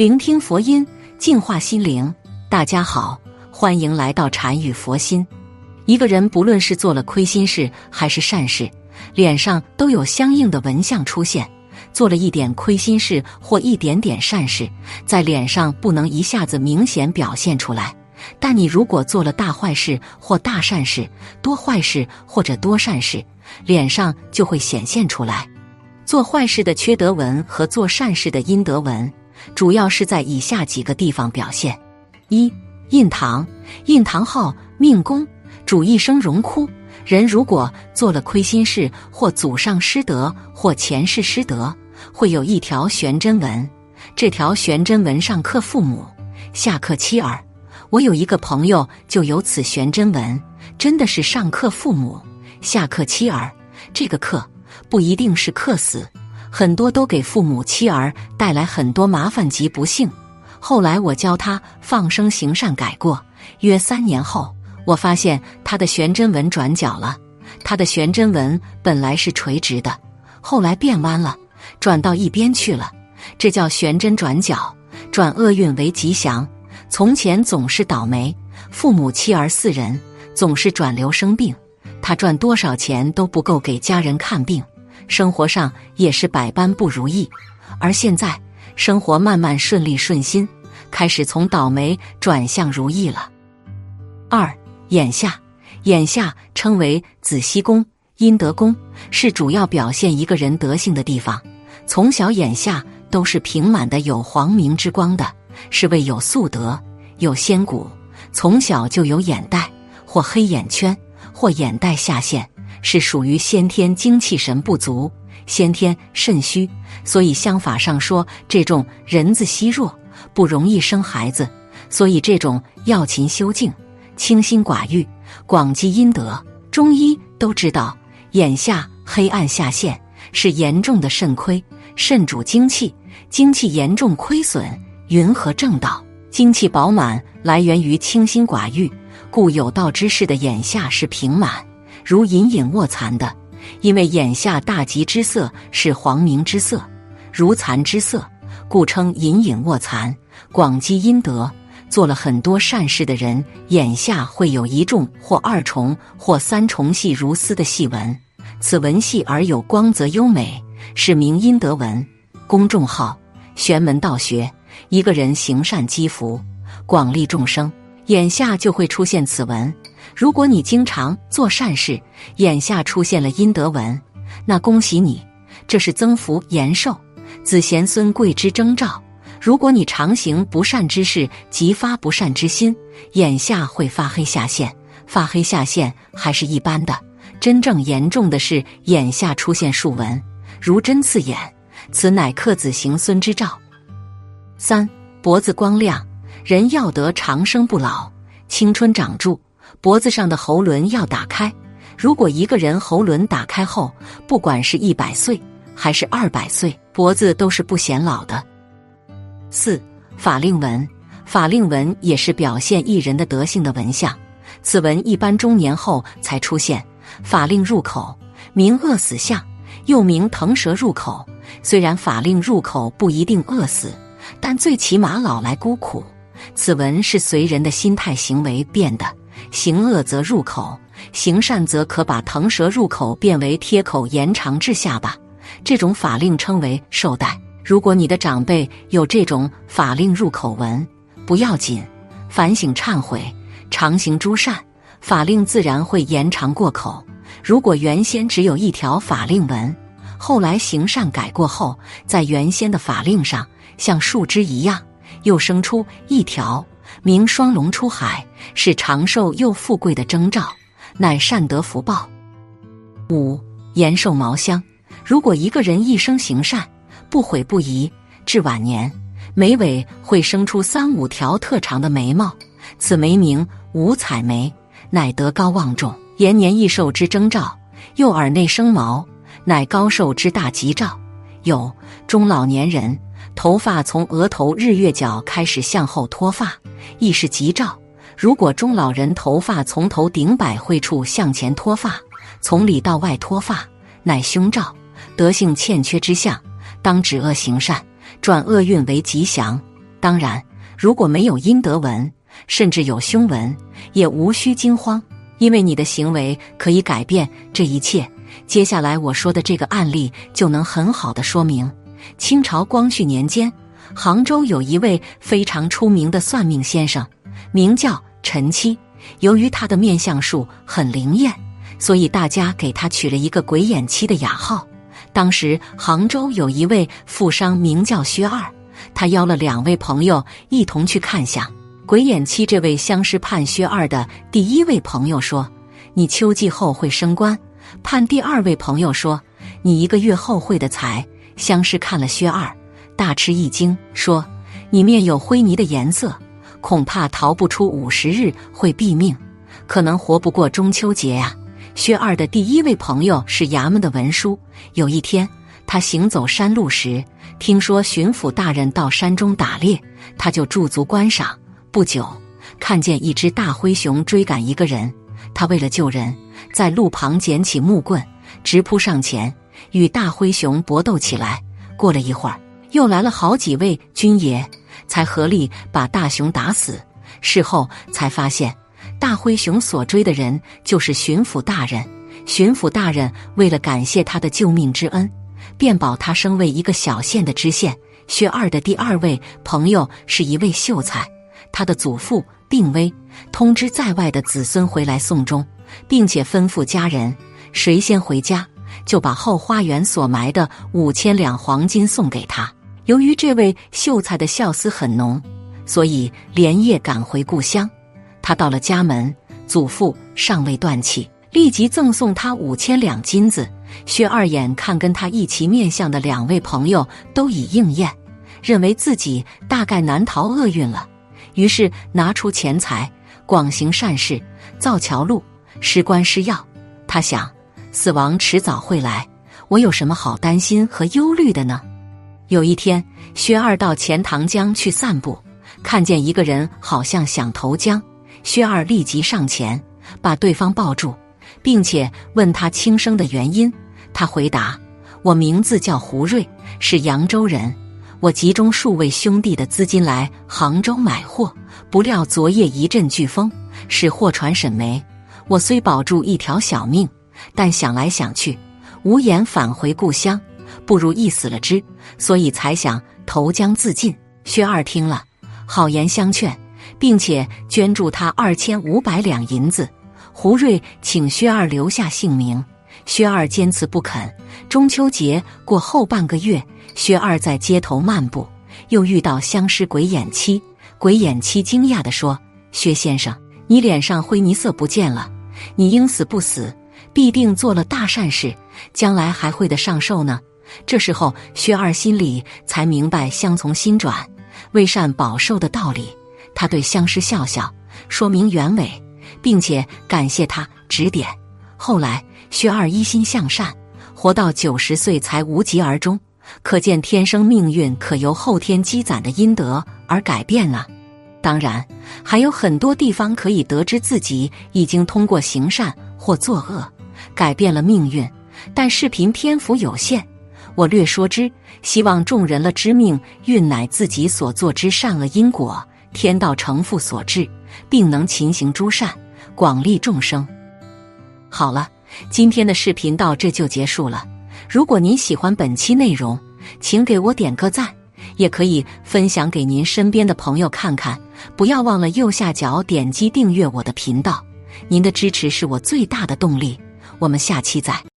聆听佛音，净化心灵。大家好，欢迎来到禅语佛心。一个人不论是做了亏心事还是善事，脸上都有相应的纹相出现。做了一点亏心事或一点点善事，在脸上不能一下子明显表现出来。但你如果做了大坏事或大善事，多坏事或者多善事，脸上就会显现出来。做坏事的缺德纹和做善事的阴德纹，主要是在以下几个地方表现：一、印堂，印堂号命宫，主一生荣枯。人如果做了亏心事或祖上失德或前世失德，会有一条悬针纹。这条悬针纹上刻父母，下刻妻儿。我有一个朋友就有此悬针纹，真的是上克父母，下克妻儿。这个克不一定是克死，很多都给父母妻儿带来很多麻烦及不幸。后来我教他放生行善改过，约三年后，我发现他的悬针纹转角了。他的悬针纹本来是垂直的，后来变弯了，转到一边去了。这叫悬针转角，转厄运为吉祥。从前总是倒霉，父母妻儿四人总是转流生病，他赚多少钱都不够给家人看病，生活上也是百般不如意。而现在生活慢慢顺利顺心，开始从倒霉转向如意了。二眼下，眼下称为子息宫、阴德宫，是主要表现一个人德性的地方。从小眼下都是平满的，有黄明之光的。是为有素德、有仙骨，从小就有眼袋或黑眼圈或眼袋下陷，是属于先天精气神不足、先天肾虚，所以相法上说这种人子稀弱，不容易生孩子，所以这种要勤修静、清心寡欲、广积阴德。中医都知道，眼下黑暗下陷是严重的肾亏，肾主精气，精气严重亏损。云和正道，精气饱满，来源于清心寡欲，故有道之士的眼下是平满，如隐隐卧蚕的。因为眼下大吉之色是黄明之色，如蚕之色，故称隐隐卧蚕。广积阴德，做了很多善事的人，眼下会有一重或二重或三重细如丝的细纹，此纹细而有光泽优美，是名阴德纹。公众号玄门道学。一个人行善积福，广利众生，眼下就会出现此纹。如果你经常做善事，眼下出现了阴德纹，那恭喜你，这是增福延寿、子贤孙贵之征兆。如果你常行不善之事，即发不善之心，眼下会发黑下陷。发黑下陷还是一般的，真正严重的是眼下出现竖纹，如针刺眼，此乃克子行孙之兆。三脖子光亮，人要得长生不老、青春长驻。脖子上的喉轮要打开。如果一个人喉轮打开后，不管是一百岁还是二百岁，脖子都是不显老的。四法令纹，法令纹也是表现一人的德性的纹相。此纹一般中年后才出现。法令入口，名饿死相，又名腾蛇入口。虽然法令入口不一定饿死。但最起码老来孤苦，此文是随人的心态行为变的。行恶则入口，行善则可把腾蛇入口变为贴口延长至下巴。这种法令称为寿带。如果你的长辈有这种法令入口纹，不要紧，反省忏悔，常行诸善，法令自然会延长过口。如果原先只有一条法令纹，后来行善改过后，在原先的法令上。像树枝一样，又生出一条，名双龙出海，是长寿又富贵的征兆，乃善德福报。五延寿毛香，如果一个人一生行善，不悔不疑，至晚年，眉尾会生出三五条特长的眉毛，此眉名五彩眉，乃德高望重、延年益寿之征兆。右耳内生毛，乃高寿之大吉兆。有中老年人。头发从额头日月角开始向后脱发，亦是吉兆。如果中老人头发从头顶百会处向前脱发，从里到外脱发，乃凶兆，德性欠缺之相，当止恶行善，转厄运为吉祥。当然，如果没有阴德纹，甚至有凶纹，也无需惊慌，因为你的行为可以改变这一切。接下来我说的这个案例就能很好的说明。清朝光绪年间，杭州有一位非常出名的算命先生，名叫陈七。由于他的面相术很灵验，所以大家给他取了一个“鬼眼七”的雅号。当时杭州有一位富商名叫薛二，他邀了两位朋友一同去看相。鬼眼七这位相师判薛二的第一位朋友说：“你秋季后会升官。”判第二位朋友说：“你一个月后会的财。”相师看了薛二，大吃一惊，说：“你面有灰泥的颜色，恐怕逃不出五十日会毙命，可能活不过中秋节呀。”薛二的第一位朋友是衙门的文书。有一天，他行走山路时，听说巡抚大人到山中打猎，他就驻足观赏。不久，看见一只大灰熊追赶一个人，他为了救人，在路旁捡起木棍，直扑上前，与大灰熊搏斗起来。过了一会儿，又来了好几位军爷，才合力把大熊打死。事后才发现。大灰熊所追的人就是巡抚大人。巡抚大人为了感谢他的救命之恩，便保他升为一个小县的知县。薛二的第二位朋友是一位秀才，他的祖父病危，通知在外的子孙回来送终，并且吩咐家人谁先回家，就把后花园所埋的五千两黄金送给他。由于这位秀才的孝思很浓，所以连夜赶回故乡。他到了家门，祖父尚未断气，立即赠送他五千两金子。薛二眼看跟他一齐面相的两位朋友都已应验，认为自己大概难逃厄运了，于是拿出钱财，广行善事，造桥路，施官施药。他想，死亡迟早会来，我有什么好担心和忧虑的呢？有一天，薛二到钱塘江去散步，看见一个人好像想投江。薛二立即上前，把对方抱住，并且问他轻生的原因。他回答：“我名字叫胡瑞，是扬州人。我集中数位兄弟的资金来杭州买货，不料昨夜一阵飓风，使货船沈没。我虽保住一条小命，但想来想去，无颜返回故乡，不如一死了之，所以才想投江自尽。”薛二听了，好言相劝。并且捐助他二千五百两银子。胡瑞请薛二留下姓名，薛二坚持不肯。中秋节过后半个月，薛二在街头漫步，又遇到相师鬼眼七。鬼眼七惊讶地说：“薛先生，你脸上灰泥色不见了，你应死不死，必定做了大善事，将来还会得上寿呢。”这时候，薛二心里才明白“相从心转，为善保寿”的道理。他对相师笑笑，说明原委，并且感谢他指点。后来，薛二一心向善，活到九十岁才无疾而终。可见天生命运可由后天积攒的阴德而改变了！当然，还有很多地方可以得知自己已经通过行善或作恶改变了命运，但视频篇幅有限，我略说之，希望众人了知命运乃自己所做之善恶因果。天道成父所致，并能勤行诸善，广利众生。好了，今天的视频到这就结束了。如果您喜欢本期内容，请给我点个赞，也可以分享给您身边的朋友看看。不要忘了右下角点击订阅我的频道，您的支持是我最大的动力。我们下期再。